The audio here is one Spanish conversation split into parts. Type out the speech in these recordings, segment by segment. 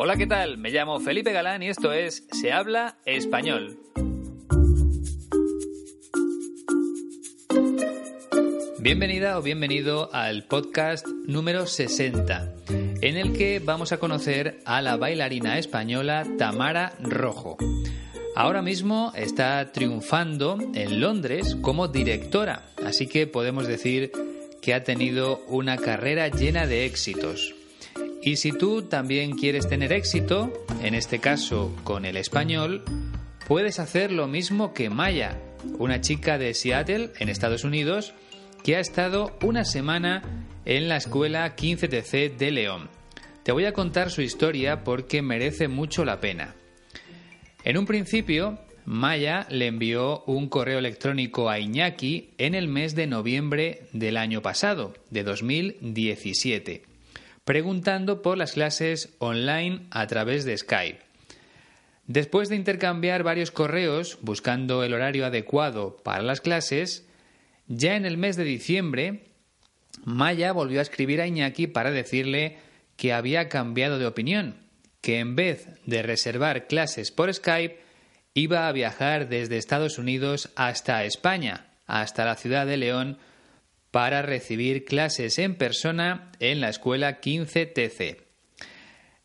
Hola, ¿qué tal? Me llamo Felipe Galán y esto es Se habla español. Bienvenida o bienvenido al podcast número 60, en el que vamos a conocer a la bailarina española Tamara Rojo. Ahora mismo está triunfando en Londres como directora, así que podemos decir que ha tenido una carrera llena de éxitos. Y si tú también quieres tener éxito, en este caso con el español, puedes hacer lo mismo que Maya, una chica de Seattle, en Estados Unidos, que ha estado una semana en la escuela 15TC de León. Te voy a contar su historia porque merece mucho la pena. En un principio, Maya le envió un correo electrónico a Iñaki en el mes de noviembre del año pasado, de 2017 preguntando por las clases online a través de Skype. Después de intercambiar varios correos buscando el horario adecuado para las clases, ya en el mes de diciembre, Maya volvió a escribir a Iñaki para decirle que había cambiado de opinión, que en vez de reservar clases por Skype, iba a viajar desde Estados Unidos hasta España, hasta la ciudad de León, para recibir clases en persona en la escuela 15TC.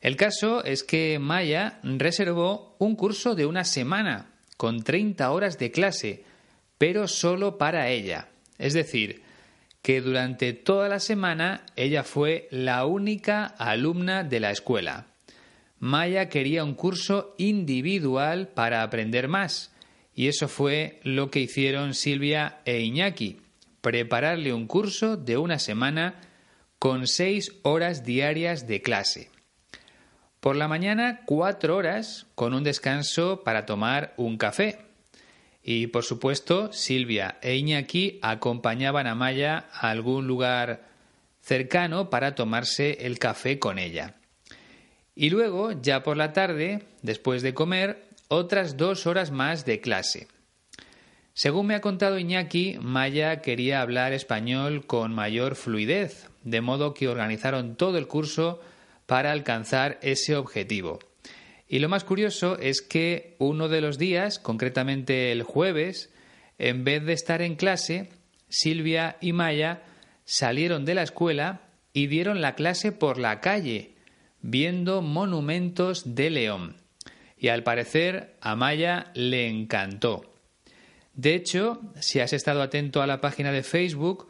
El caso es que Maya reservó un curso de una semana con 30 horas de clase, pero solo para ella. Es decir, que durante toda la semana ella fue la única alumna de la escuela. Maya quería un curso individual para aprender más, y eso fue lo que hicieron Silvia e Iñaki prepararle un curso de una semana con seis horas diarias de clase. Por la mañana, cuatro horas con un descanso para tomar un café. Y por supuesto, Silvia e Iñaki acompañaban a Maya a algún lugar cercano para tomarse el café con ella. Y luego, ya por la tarde, después de comer, otras dos horas más de clase. Según me ha contado Iñaki, Maya quería hablar español con mayor fluidez, de modo que organizaron todo el curso para alcanzar ese objetivo. Y lo más curioso es que uno de los días, concretamente el jueves, en vez de estar en clase, Silvia y Maya salieron de la escuela y dieron la clase por la calle, viendo monumentos de León. Y al parecer a Maya le encantó. De hecho, si has estado atento a la página de Facebook,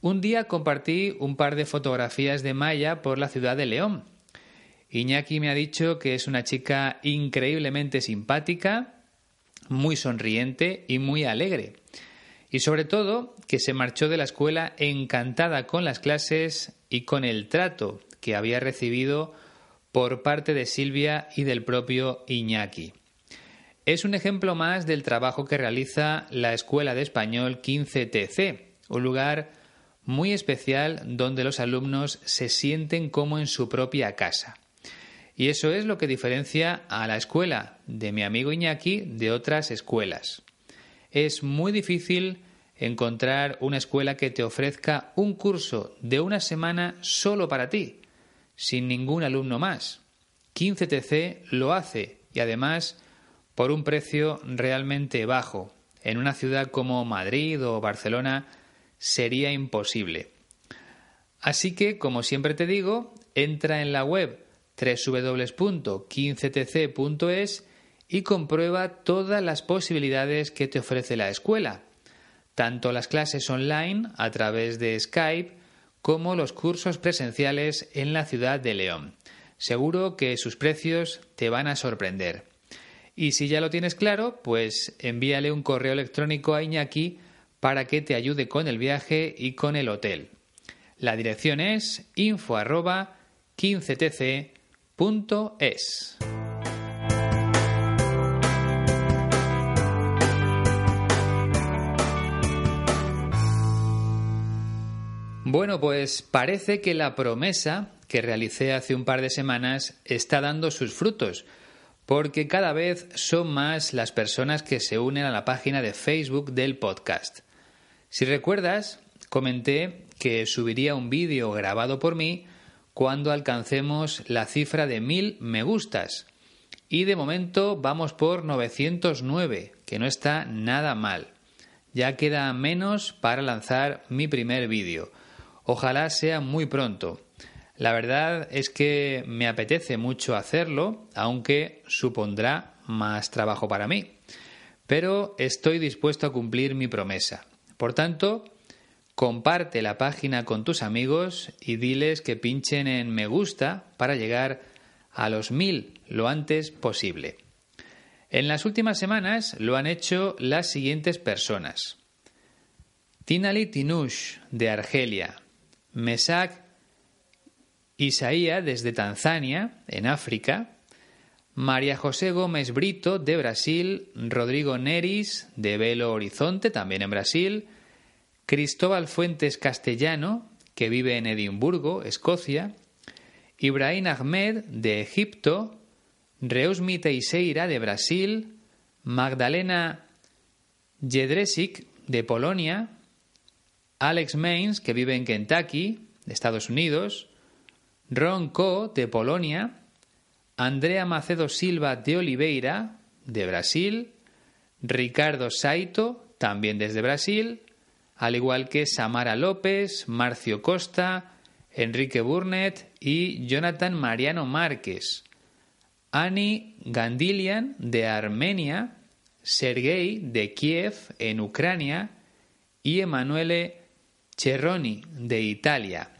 un día compartí un par de fotografías de Maya por la ciudad de León. Iñaki me ha dicho que es una chica increíblemente simpática, muy sonriente y muy alegre. Y sobre todo que se marchó de la escuela encantada con las clases y con el trato que había recibido por parte de Silvia y del propio Iñaki. Es un ejemplo más del trabajo que realiza la Escuela de Español 15TC, un lugar muy especial donde los alumnos se sienten como en su propia casa. Y eso es lo que diferencia a la escuela de mi amigo Iñaki de otras escuelas. Es muy difícil encontrar una escuela que te ofrezca un curso de una semana solo para ti, sin ningún alumno más. 15TC lo hace y además por un precio realmente bajo. En una ciudad como Madrid o Barcelona sería imposible. Así que, como siempre te digo, entra en la web www.15tc.es y comprueba todas las posibilidades que te ofrece la escuela, tanto las clases online a través de Skype como los cursos presenciales en la ciudad de León. Seguro que sus precios te van a sorprender. Y si ya lo tienes claro, pues envíale un correo electrónico a Iñaki para que te ayude con el viaje y con el hotel. La dirección es info 15tc.es. Bueno, pues parece que la promesa que realicé hace un par de semanas está dando sus frutos porque cada vez son más las personas que se unen a la página de Facebook del podcast. Si recuerdas, comenté que subiría un vídeo grabado por mí cuando alcancemos la cifra de mil me gustas. Y de momento vamos por 909, que no está nada mal. Ya queda menos para lanzar mi primer vídeo. Ojalá sea muy pronto. La verdad es que me apetece mucho hacerlo, aunque supondrá más trabajo para mí. Pero estoy dispuesto a cumplir mi promesa. Por tanto, comparte la página con tus amigos y diles que pinchen en me gusta para llegar a los mil lo antes posible. En las últimas semanas lo han hecho las siguientes personas. Tinali Tinush, de Argelia. Mesak Isaía, desde Tanzania, en África. María José Gómez Brito, de Brasil. Rodrigo Neris, de Belo Horizonte, también en Brasil. Cristóbal Fuentes Castellano, que vive en Edimburgo, Escocia. Ibrahim Ahmed, de Egipto. Reusmi Teixeira, de Brasil. Magdalena Jedrzejczyk, de Polonia. Alex Mains, que vive en Kentucky, de Estados Unidos, Ron Co, de Polonia, Andrea Macedo Silva de Oliveira, de Brasil, Ricardo Saito, también desde Brasil, al igual que Samara López, Marcio Costa, Enrique Burnett y Jonathan Mariano Márquez, Ani Gandilian de Armenia, Sergei de Kiev en Ucrania. Y Emanuele Cerroni de Italia.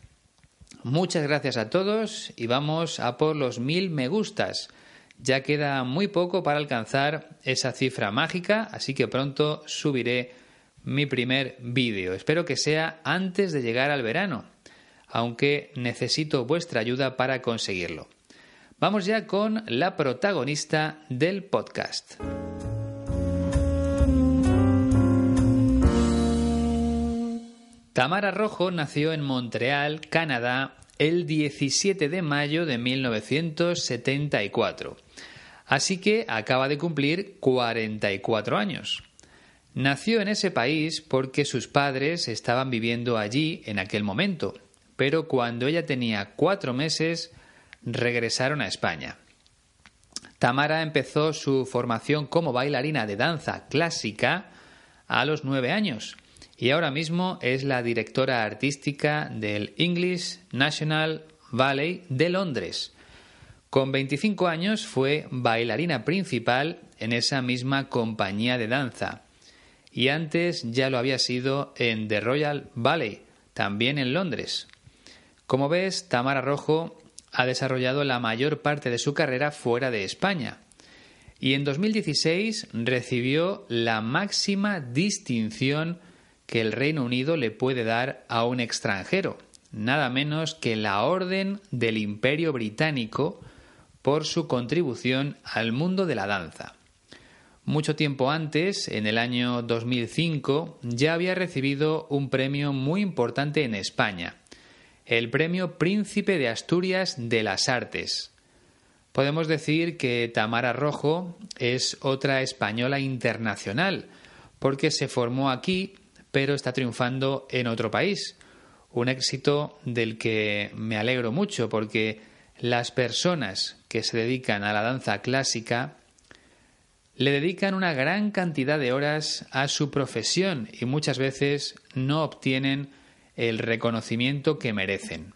Muchas gracias a todos y vamos a por los mil me gustas. Ya queda muy poco para alcanzar esa cifra mágica, así que pronto subiré mi primer vídeo. Espero que sea antes de llegar al verano, aunque necesito vuestra ayuda para conseguirlo. Vamos ya con la protagonista del podcast. Tamara Rojo nació en Montreal, Canadá, el 17 de mayo de 1974. Así que acaba de cumplir 44 años. Nació en ese país porque sus padres estaban viviendo allí en aquel momento, pero cuando ella tenía cuatro meses regresaron a España. Tamara empezó su formación como bailarina de danza clásica a los nueve años y ahora mismo es la directora artística del English National Ballet de Londres. Con 25 años fue bailarina principal en esa misma compañía de danza y antes ya lo había sido en The Royal Ballet, también en Londres. Como ves, Tamara Rojo ha desarrollado la mayor parte de su carrera fuera de España y en 2016 recibió la máxima distinción que el Reino Unido le puede dar a un extranjero, nada menos que la Orden del Imperio Británico por su contribución al mundo de la danza. Mucho tiempo antes, en el año 2005, ya había recibido un premio muy importante en España, el Premio Príncipe de Asturias de las Artes. Podemos decir que Tamara Rojo es otra española internacional, porque se formó aquí pero está triunfando en otro país. Un éxito del que me alegro mucho porque las personas que se dedican a la danza clásica le dedican una gran cantidad de horas a su profesión y muchas veces no obtienen el reconocimiento que merecen.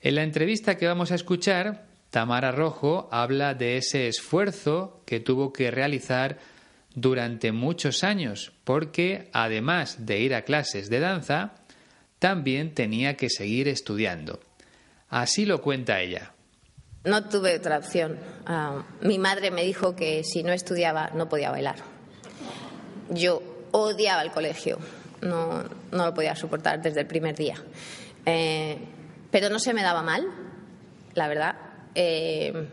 En la entrevista que vamos a escuchar, Tamara Rojo habla de ese esfuerzo que tuvo que realizar durante muchos años, porque además de ir a clases de danza, también tenía que seguir estudiando. Así lo cuenta ella. No tuve otra opción. Ah, mi madre me dijo que si no estudiaba no podía bailar. Yo odiaba el colegio, no, lo podía soportar desde el primer día. Eh, pero no se me daba mal, la verdad. Eh,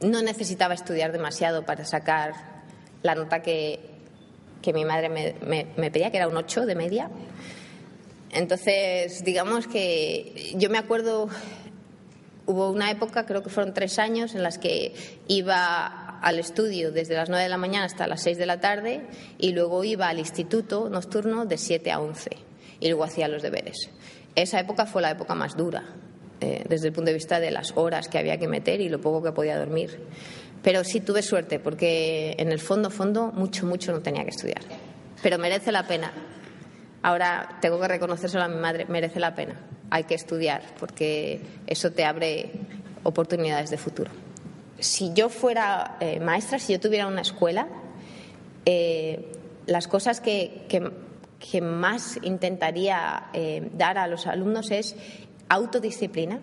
no necesitaba estudiar demasiado para sacar la nota que, mi madre me, pedía, que era un 8 de media. Entonces, digamos que yo me acuerdo, hubo una época, creo que fueron tres años, en las que iba al estudio desde las 9 de la mañana hasta las 6 de la tarde y luego iba al instituto nocturno de 7 a 11 y luego hacía los deberes. Esa época fue la época más dura, eh, desde el punto de vista de las horas que había que meter y lo poco que podía dormir. Pero sí tuve suerte porque en el fondo, fondo, mucho, mucho no tenía que estudiar. Pero merece la pena. Ahora tengo que reconocérselo a mi madre, merece la pena. Hay que estudiar porque eso te abre oportunidades de futuro. Si yo fuera eh, maestra, si yo tuviera una escuela, eh, las cosas que, que, más intentaría eh, dar a los alumnos es autodisciplina.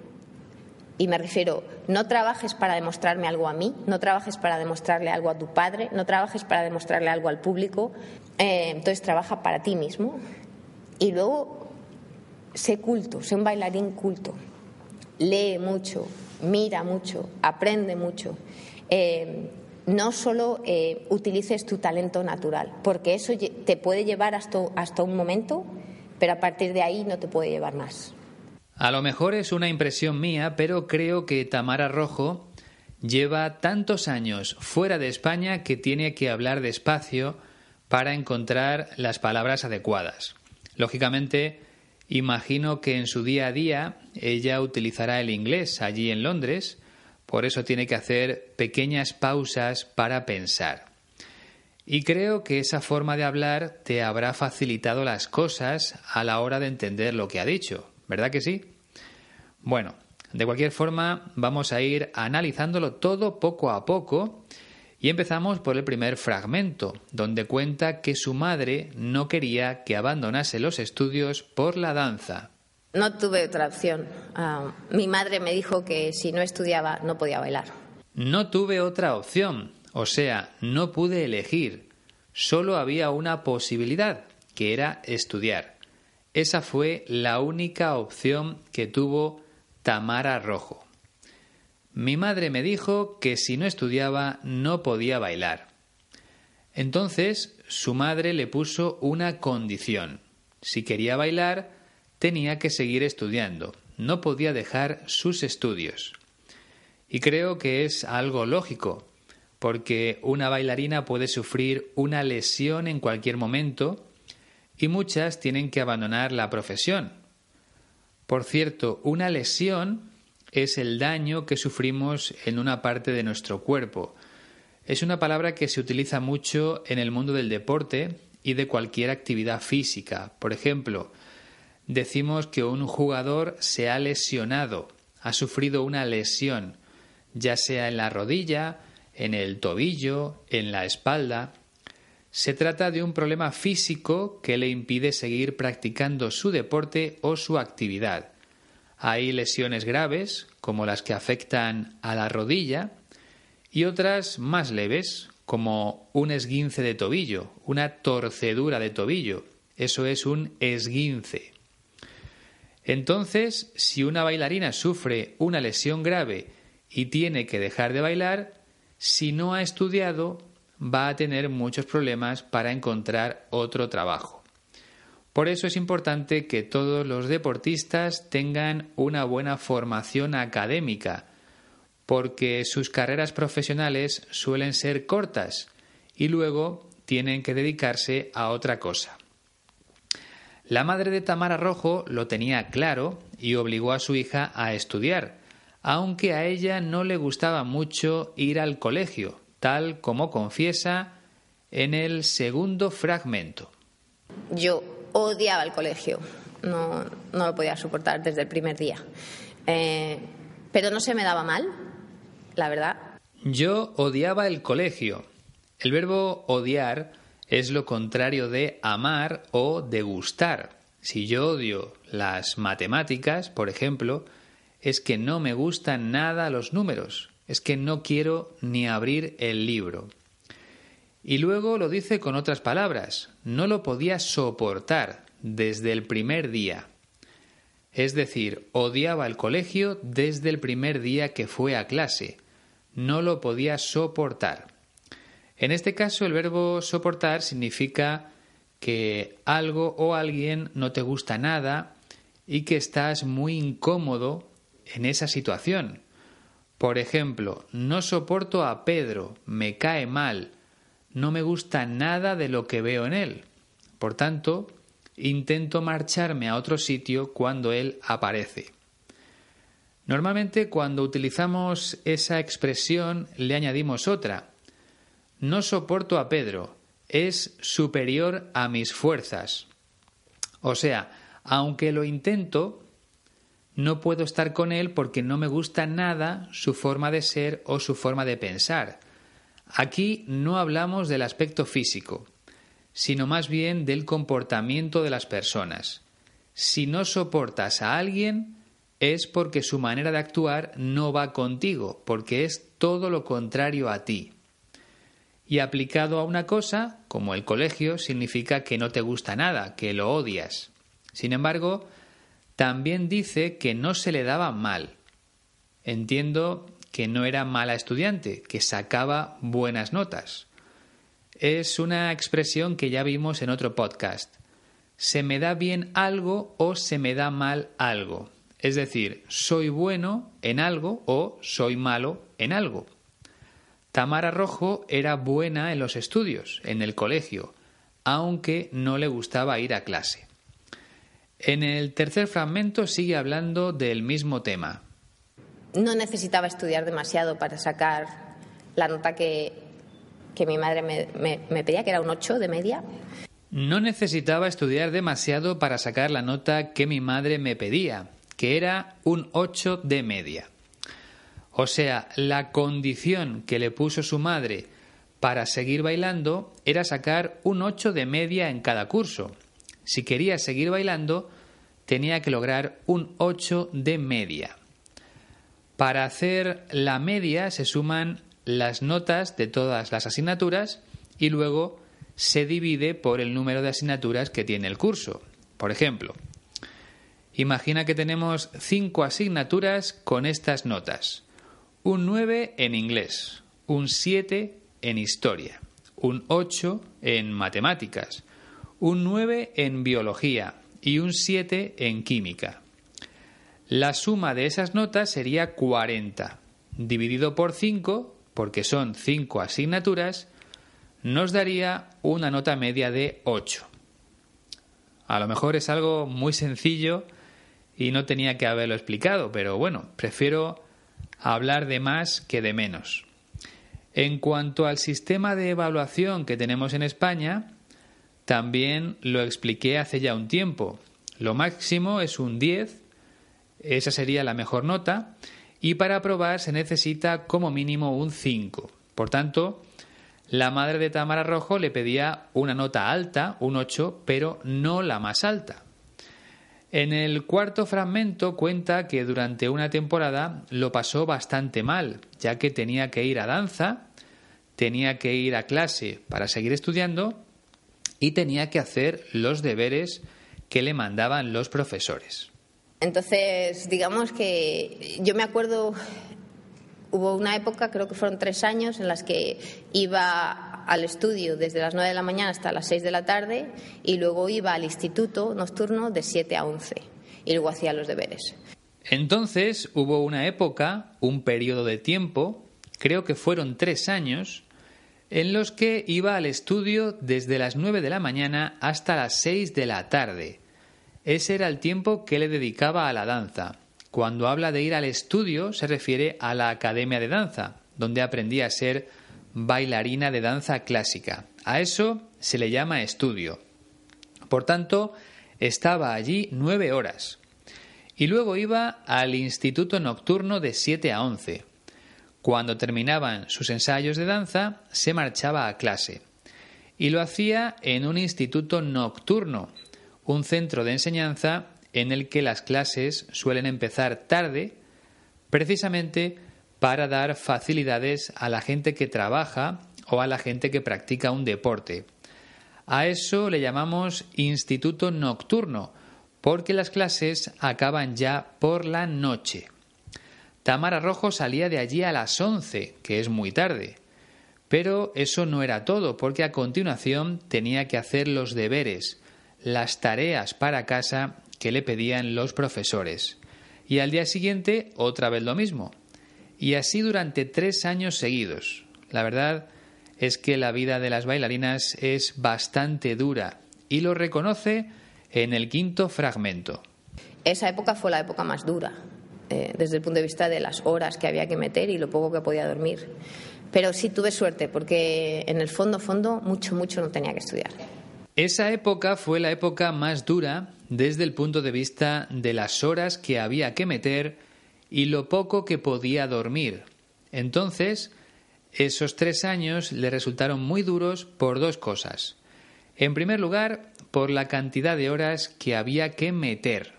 Y me refiero, no trabajes para demostrarme algo a mí, no trabajes para demostrarle algo a tu padre, no trabajes para demostrarle algo al público, entonces trabaja para ti mismo. Y luego, sé culto, sé un bailarín culto, lee mucho, mira mucho, aprende mucho. Eh, no solo eh, utilices tu talento natural, porque eso te puede llevar hasta, hasta un momento, pero a partir de ahí no te puede llevar más. A lo mejor es una impresión mía, pero creo que Tamara Rojo lleva tantos años fuera de España que tiene que hablar despacio para encontrar las palabras adecuadas. Lógicamente, Imagino que en su día a día ella utilizará el inglés allí en Londres, por eso tiene que hacer pequeñas pausas para pensar. Y creo que esa forma de hablar te habrá facilitado las cosas a la hora de entender lo que ha dicho, ¿verdad que sí? Bueno, de cualquier forma vamos a ir analizándolo todo poco a poco y empezamos por el primer fragmento, donde cuenta que su madre no quería que abandonase los estudios por la danza. No tuve otra opción. Ah, mi madre me dijo que si no estudiaba no podía bailar. No tuve otra opción, o sea, no pude elegir. Solo había una posibilidad, que era estudiar. Esa fue la única opción que tuvo Tamara Rojo. Mi madre me dijo que si no estudiaba no podía bailar. Entonces su madre le puso una condición. Si quería bailar, tenía que seguir estudiando, no podía dejar sus estudios. Y creo que es algo lógico, porque una bailarina puede sufrir una lesión en cualquier momento y muchas tienen que abandonar la profesión. Por cierto, una lesión es el daño que sufrimos en una parte de nuestro cuerpo. Es una palabra que se utiliza mucho en el mundo del deporte y de cualquier actividad física. Por ejemplo, decimos que un jugador se ha lesionado, ha sufrido una lesión, ya sea en la rodilla, en el tobillo, en la espalda. Se trata de un problema físico que le impide seguir practicando su deporte o su actividad. Hay lesiones graves, como las que afectan a la rodilla, y otras más leves, como un esguince de tobillo, una torcedura de tobillo. Eso es un esguince. Entonces, si una bailarina sufre una lesión grave y tiene que dejar de bailar, si no ha estudiado, va a tener muchos problemas para encontrar otro trabajo. Por eso es importante que todos los deportistas tengan una buena formación académica, porque sus carreras profesionales suelen ser cortas y luego tienen que dedicarse a otra cosa. La madre de Tamara Rojo lo tenía claro y obligó a su hija a estudiar, aunque a ella no le gustaba mucho ir al colegio, tal como confiesa en el segundo fragmento. Yo odiaba el colegio, no, lo podía soportar desde el primer día. Eh, pero no se me daba mal, la verdad. Yo odiaba el colegio. El verbo odiar es lo contrario de amar o de gustar. Si yo odio las matemáticas, por ejemplo, es que no me gustan nada los números, es que no quiero ni abrir el libro. Y luego lo dice con otras palabras, no lo podía soportar desde el primer día. Es decir, odiaba el colegio desde el primer día que fue a clase. No lo podía soportar. En este caso, el verbo soportar significa que algo o alguien no te gusta nada y que estás muy incómodo en esa situación. Por ejemplo, no soporto a Pedro, me cae mal, no me gusta nada de lo que veo en él. Por tanto, intento marcharme a otro sitio cuando él aparece. Normalmente cuando utilizamos esa expresión le añadimos otra. No soporto a Pedro, es superior a mis fuerzas. O sea, aunque lo intento, no puedo estar con él porque no me gusta nada su forma de ser o su forma de pensar. Aquí no hablamos del aspecto físico, sino más bien del comportamiento de las personas. Si no soportas a alguien, es porque su manera de actuar no va contigo, porque es todo lo contrario a ti. Y aplicado a una cosa, como el colegio, significa que no te gusta nada, que lo odias. Sin embargo, también dice que no se le daba mal. Entiendo que no era mala estudiante, que sacaba buenas notas. Es una expresión que ya vimos en otro podcast. Se me da bien algo o se me da mal algo. Es decir, soy bueno en algo o soy malo en algo. Tamara Rojo era buena en los estudios, en el colegio, aunque no le gustaba ir a clase. En el tercer fragmento sigue hablando del mismo tema. No necesitaba estudiar demasiado para sacar la nota que, mi madre me, me pedía, que era un 8 de media. No necesitaba estudiar demasiado para sacar la nota que mi madre me pedía, que era un 8 de media. O sea, la condición que le puso su madre para seguir bailando era sacar un 8 de media en cada curso. Si quería seguir bailando, tenía que lograr un 8 de media. Para hacer la media se suman las notas de todas las asignaturas y luego se divide por el número de asignaturas que tiene el curso. Por ejemplo, Imagina que tenemos cinco asignaturas con estas notas. Un 9 en inglés, un 7 en historia, un 8 en matemáticas, un 9 en biología y un 7 en química. La suma de esas notas sería 40. Dividido por 5, porque son 5 asignaturas, nos daría una nota media de 8. A lo mejor es algo muy sencillo y no tenía que haberlo explicado, pero bueno, prefiero hablar de más que de menos. En cuanto al sistema de evaluación que tenemos en España, también lo expliqué hace ya un tiempo. Lo máximo es un 10, esa sería la mejor nota, y para aprobar se necesita como mínimo un 5. Por tanto, la madre de Tamara Rojo le pedía una nota alta, un 8, pero no la más alta. En el cuarto fragmento cuenta que durante una temporada lo pasó bastante mal, ya que tenía que ir a danza, tenía que ir a clase para seguir estudiando y tenía que hacer los deberes que le mandaban los profesores. Entonces, digamos que yo me acuerdo, hubo una época, creo que fueron tres años, en las que iba al estudio desde las 9 de la mañana hasta las 6 de la tarde y luego iba al instituto nocturno de 7 a 11 y luego hacía los deberes. Entonces hubo una época, un periodo de tiempo, creo que fueron tres años, en los que iba al estudio desde las 9 de la mañana hasta las 6 de la tarde. Ese era el tiempo que le dedicaba a la danza. Cuando habla de ir al estudio se refiere a la academia de danza, donde aprendí a ser bailarina de danza clásica. A eso se le llama estudio. Por tanto, estaba allí nueve horas. Y luego iba al instituto nocturno de siete a once. Cuando terminaban sus ensayos de danza, se marchaba a clase. Y lo hacía en un instituto nocturno, un centro de enseñanza en el que las clases suelen empezar tarde, precisamente para dar facilidades a la gente que trabaja o a la gente que practica un deporte. A eso le llamamos instituto nocturno, porque las clases acaban ya por la noche. Tamara Rojo salía de allí a las once, que es muy tarde. Pero eso no era todo, porque a continuación tenía que hacer los deberes, las tareas para casa que le pedían los profesores. Y al día siguiente otra vez lo mismo, y así durante tres años seguidos. La verdad es que la vida de las bailarinas es bastante dura y lo reconoce en el quinto fragmento. Esa época fue la época más dura, eh, desde el punto de vista de las horas que había que meter y lo poco que podía dormir. Pero sí tuve suerte porque en el fondo, fondo, mucho, mucho no tenía que estudiar. Esa época fue la época más dura desde el punto de vista de las horas que había que meter y lo poco que podía dormir. Entonces, esos tres años le resultaron muy duros por dos cosas. En primer lugar, por la cantidad de horas que había que meter.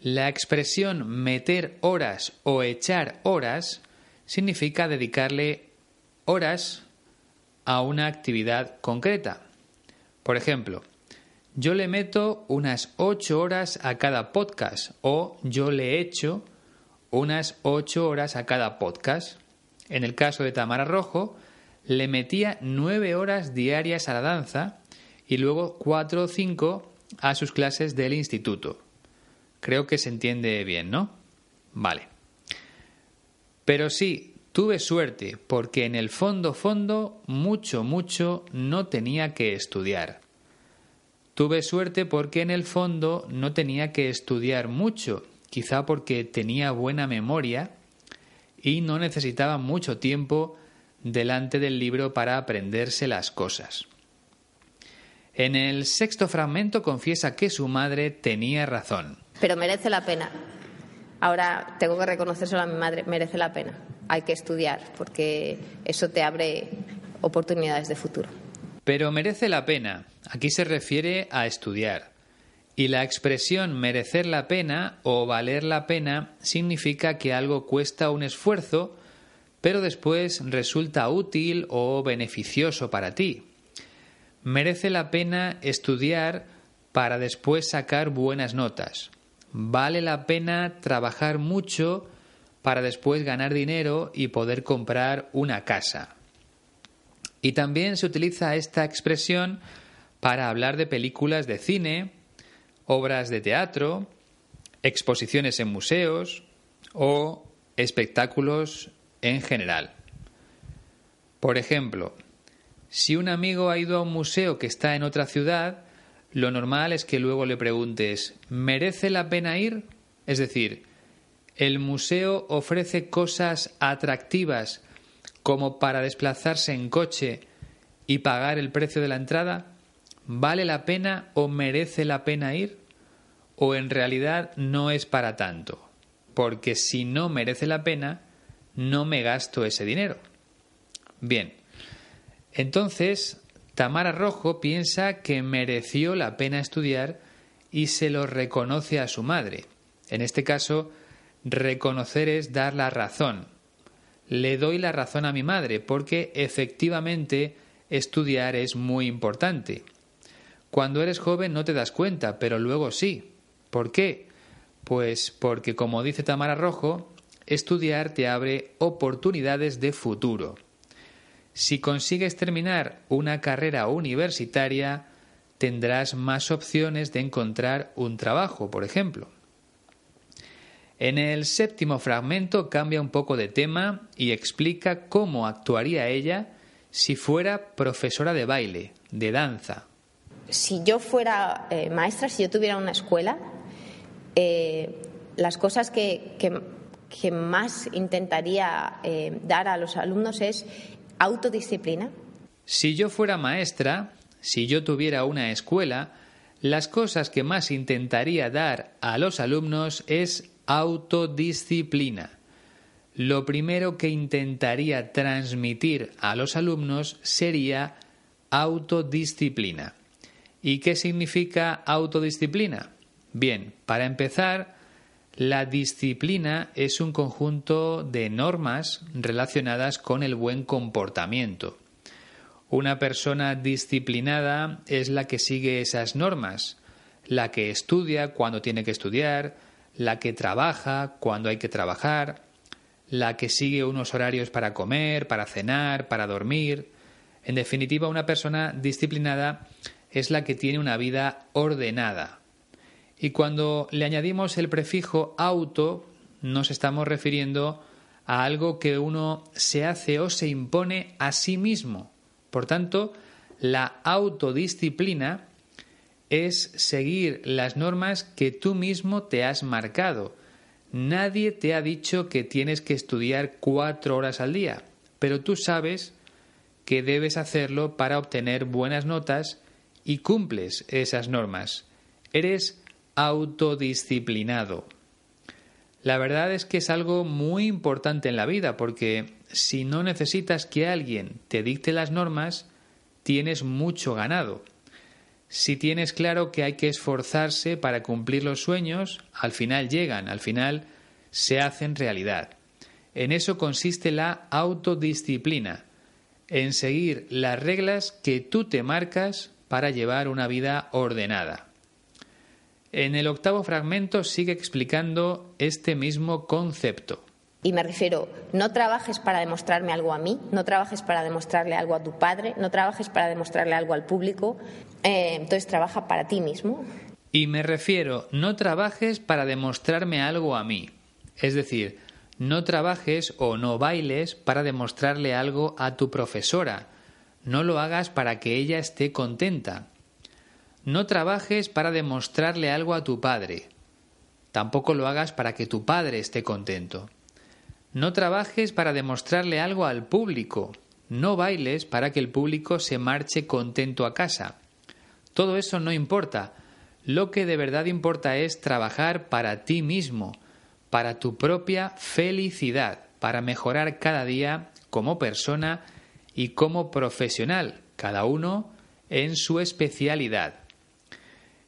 La expresión meter horas o echar horas significa dedicarle horas a una actividad concreta. Por ejemplo, yo le meto unas ocho horas a cada podcast o yo le echo unas ocho horas a cada podcast. En el caso de Tamara Rojo, le metía nueve horas diarias a la danza y luego cuatro o cinco a sus clases del instituto. Creo que se entiende bien, ¿no? Vale. Pero sí, tuve suerte porque en el fondo, fondo, mucho, mucho no tenía que estudiar. Tuve suerte porque en el fondo no tenía que estudiar mucho, quizá porque tenía buena memoria y no necesitaba mucho tiempo delante del libro para aprenderse las cosas. En el sexto fragmento confiesa que su madre tenía razón. Pero merece la pena. Ahora tengo que reconocérselo a mi madre, merece la pena. Hay que estudiar porque eso te abre oportunidades de futuro. Pero merece la pena. Aquí se refiere a estudiar. Y la expresión merecer la pena o valer la pena significa que algo cuesta un esfuerzo, pero después resulta útil o beneficioso para ti. Merece la pena estudiar para después sacar buenas notas. Vale la pena trabajar mucho para después ganar dinero y poder comprar una casa. Y también se utiliza esta expresión para hablar de películas de cine, obras de teatro, exposiciones en museos o espectáculos en general. Por ejemplo, si un amigo ha ido a un museo que está en otra ciudad, lo normal es que luego le preguntes ¿merece la pena ir? Es decir, ¿el museo ofrece cosas atractivas como para desplazarse en coche y pagar el precio de la entrada? ¿Vale la pena o merece la pena ir? ¿O en realidad no es para tanto? Porque si no merece la pena, no me gasto ese dinero. Bien, entonces, Tamara Rojo piensa que mereció la pena estudiar y se lo reconoce a su madre. En este caso, reconocer es dar la razón. Le doy la razón a mi madre porque efectivamente estudiar es muy importante. Cuando eres joven no te das cuenta, pero luego sí. ¿Por qué? Pues porque, como dice Tamara Rojo, estudiar te abre oportunidades de futuro. Si consigues terminar una carrera universitaria, tendrás más opciones de encontrar un trabajo, por ejemplo. En el séptimo fragmento cambia un poco de tema y explica cómo actuaría ella si fuera profesora de baile, de danza. Si yo fuera eh, maestra, si yo tuviera una escuela, eh, las cosas que, más intentaría eh, dar a los alumnos es autodisciplina. Si yo fuera maestra, si yo tuviera una escuela, las cosas que más intentaría dar a los alumnos es autodisciplina. Lo primero que intentaría transmitir a los alumnos sería autodisciplina. ¿Y qué significa autodisciplina? Bien, para empezar, la disciplina es un conjunto de normas relacionadas con el buen comportamiento. Una persona disciplinada es la que sigue esas normas, la que estudia cuando tiene que estudiar, la que trabaja cuando hay que trabajar, la que sigue unos horarios para comer, para cenar, para dormir. En definitiva, una persona disciplinada es la que tiene una vida ordenada, y cuando le añadimos el prefijo auto, nos estamos refiriendo a algo que uno se hace o se impone a sí mismo. Por tanto, la autodisciplina es seguir las normas que tú mismo te has marcado. Nadie te ha dicho que tienes que estudiar cuatro horas al día, pero tú sabes que debes hacerlo para obtener buenas notas y cumples esas normas. Eres autodisciplinado. La verdad es que es algo muy importante en la vida porque si no necesitas que alguien te dicte las normas, tienes mucho ganado. Si tienes claro que hay que esforzarse para cumplir los sueños, al final llegan, al final se hacen realidad. En eso consiste la autodisciplina, en seguir las reglas que tú te marcas para llevar una vida ordenada. En el octavo fragmento sigue explicando este mismo concepto. Y me refiero, no trabajes para demostrarme algo a mí, no trabajes para demostrarle algo a tu padre, no trabajes para demostrarle algo al público, eh, entonces trabaja para ti mismo. Y me refiero, no trabajes para demostrarme algo a mí. Es decir, no trabajes o no bailes para demostrarle algo a tu profesora. No lo hagas para que ella esté contenta. No trabajes para demostrarle algo a tu padre. Tampoco lo hagas para que tu padre esté contento. No trabajes para demostrarle algo al público. No bailes para que el público se marche contento a casa. Todo eso no importa. Lo que de verdad importa es trabajar para ti mismo, para tu propia felicidad, para mejorar cada día como persona y como profesional, cada uno en su especialidad.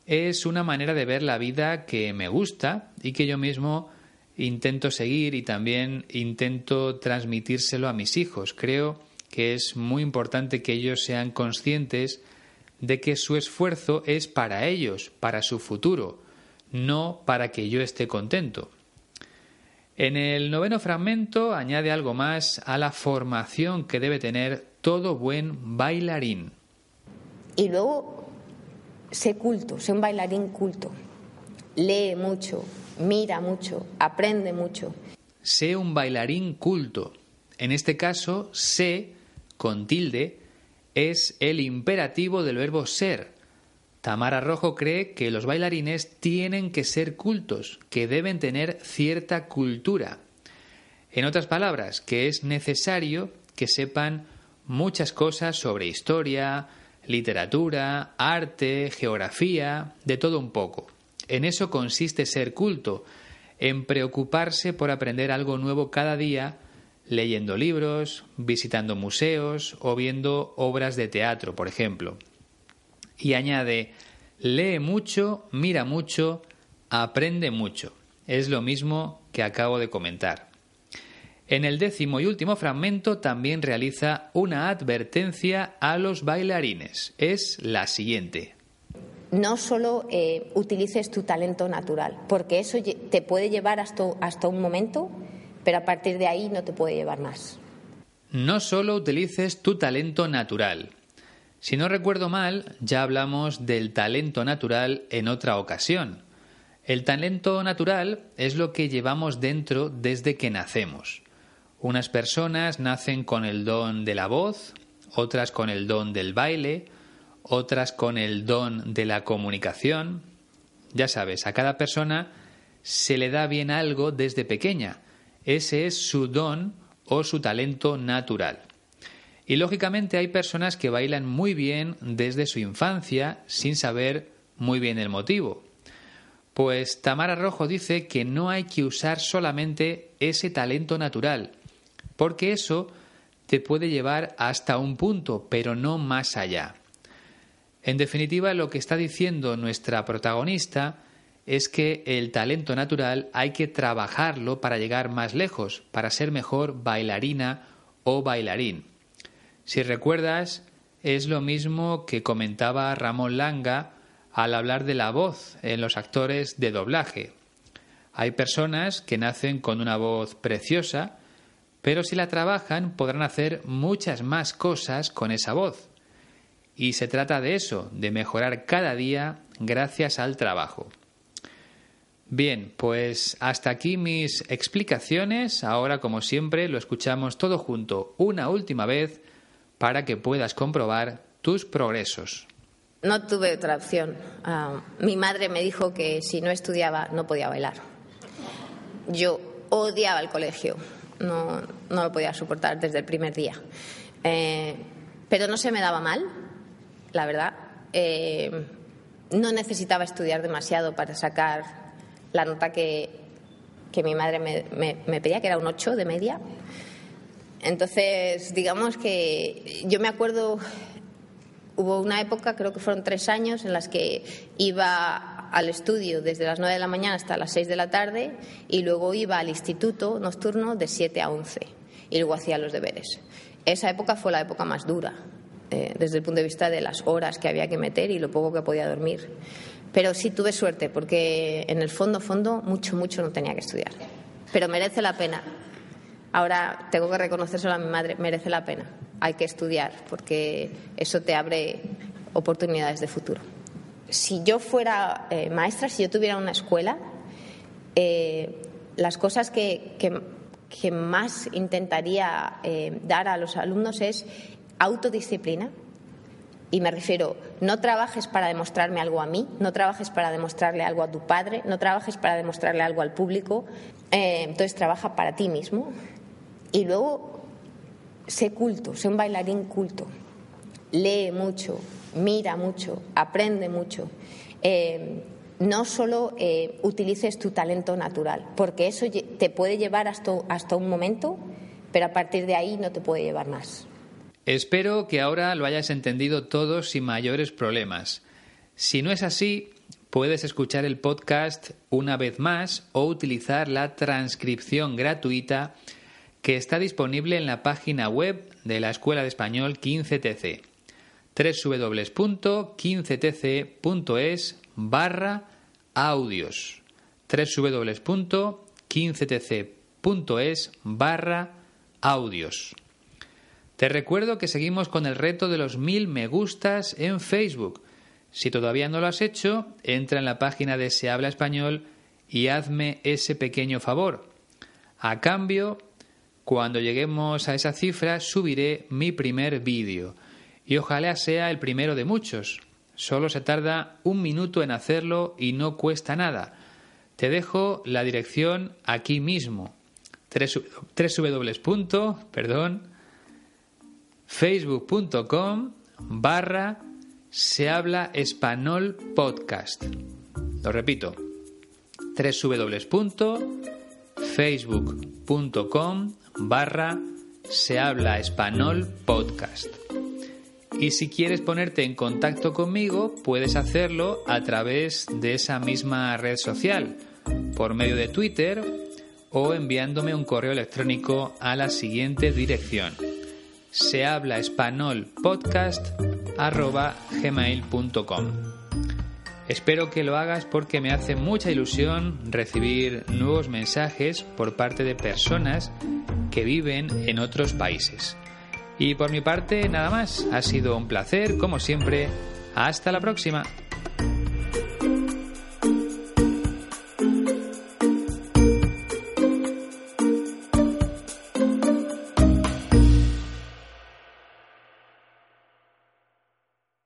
Es una manera de ver la vida que me gusta y que yo mismo intento seguir y también intento transmitírselo a mis hijos. Creo que es muy importante que ellos sean conscientes de que su esfuerzo es para ellos, para su futuro, no para que yo esté contento. En el noveno fragmento añade algo más a la formación que debe tener todo buen bailarín. Y luego, sé culto, sé un bailarín culto. Lee mucho, mira mucho, aprende mucho. Sé un bailarín culto. En este caso, sé, con tilde, es el imperativo del verbo ser, Tamara Rojo cree que los bailarines tienen que ser cultos, que deben tener cierta cultura. En otras palabras, que es necesario que sepan muchas cosas sobre historia, literatura, arte, geografía, de todo un poco. En eso consiste ser culto, en preocuparse por aprender algo nuevo cada día, leyendo libros, visitando museos o viendo obras de teatro, por ejemplo y añade, lee mucho, mira mucho, aprende mucho. Es lo mismo que acabo de comentar. En el décimo y último fragmento también realiza una advertencia a los bailarines. Es la siguiente. No solo eh, utilices tu talento natural, porque eso te puede llevar hasta, hasta un momento, pero a partir de ahí no te puede llevar más. No solo utilices tu talento natural, si no recuerdo mal, ya hablamos del talento natural en otra ocasión. El talento natural es lo que llevamos dentro desde que nacemos. Unas personas nacen con el don de la voz, otras con el don del baile, otras con el don de la comunicación. Ya sabes, a cada persona se le da bien algo desde pequeña. Ese es su don o su talento natural. Y lógicamente hay personas que bailan muy bien desde su infancia sin saber muy bien el motivo. Pues Tamara Rojo dice que no hay que usar solamente ese talento natural, porque eso te puede llevar hasta un punto, pero no más allá. En definitiva, lo que está diciendo nuestra protagonista es que el talento natural hay que trabajarlo para llegar más lejos, para ser mejor bailarina o bailarín. Si recuerdas, es lo mismo que comentaba Ramón Langa al hablar de la voz en los actores de doblaje. Hay personas que nacen con una voz preciosa, pero si la trabajan podrán hacer muchas más cosas con esa voz. Y se trata de eso, de mejorar cada día gracias al trabajo. Bien, pues hasta aquí mis explicaciones. Ahora, como siempre, lo escuchamos todo junto una última vez para que puedas comprobar tus progresos. No tuve otra opción. Ah, mi madre me dijo que si no estudiaba no podía bailar. yo odiaba el colegio, no, no lo podía soportar desde el primer día. Eh, pero no se me daba mal, la verdad. Eh, no necesitaba estudiar demasiado para sacar la nota que, que mi madre me, me, pedía, que era un 8 de media. Entonces, digamos que yo me acuerdo, hubo una época, creo que fueron tres años, en las que iba al estudio desde las 9 de la mañana hasta las 6 de la tarde y luego iba al instituto nocturno de 7 a 11 y luego hacía los deberes. Esa época fue la época más dura, eh, desde el punto de vista de las horas que había que meter y lo poco que podía dormir. Pero sí tuve suerte, porque en el fondo, fondo, mucho, mucho no tenía que estudiar. Pero merece la pena. Ahora tengo que reconocérselo a mi madre, merece la pena. Hay que estudiar, porque eso te abre oportunidades de futuro. Si yo fuera eh, maestra, si yo tuviera una escuela, eh, las cosas que, más intentaría dar a los alumnos es autodisciplina. Y me refiero, no trabajes para demostrarme algo a mí, no trabajes para demostrarle algo a tu padre, no trabajes para demostrarle algo al público. Eh, entonces trabaja para ti mismo. Y luego, sé culto, sé un bailarín culto. Lee mucho, mira mucho, aprende mucho. Eh, no solo eh, utilices tu talento natural, porque eso te puede llevar hasta, hasta un momento, pero a partir de ahí no te puede llevar más. Espero que ahora lo hayas entendido todo sin mayores problemas. Si no es así, puedes escuchar el podcast una vez más o utilizar la transcripción gratuita que está disponible en la página web de la Escuela de Español 15TC www.15tc.es barra audios www.15tc.es barra audios te recuerdo que seguimos con el reto de los mil me gustas en Facebook. Si todavía no lo has hecho, entra en la página de Se habla español y hazme ese pequeño favor. A cambio, cuando lleguemos a esa cifra, subiré mi primer vídeo. Y ojalá sea el primero de muchos. Solo se tarda un minuto en hacerlo y no cuesta nada. Te dejo la dirección aquí mismo. facebook.com barra se habla español podcast. Lo repito, www.facebook.com barra se habla español podcast. Y si quieres ponerte en contacto conmigo, puedes hacerlo a través de esa misma red social, por medio de Twitter o enviándome un correo electrónico a la siguiente dirección se. Espero que lo hagas porque me hace mucha ilusión recibir nuevos mensajes por parte de personas que viven en otros países. Y por mi parte, nada más. Ha sido un placer, como siempre. Hasta la próxima.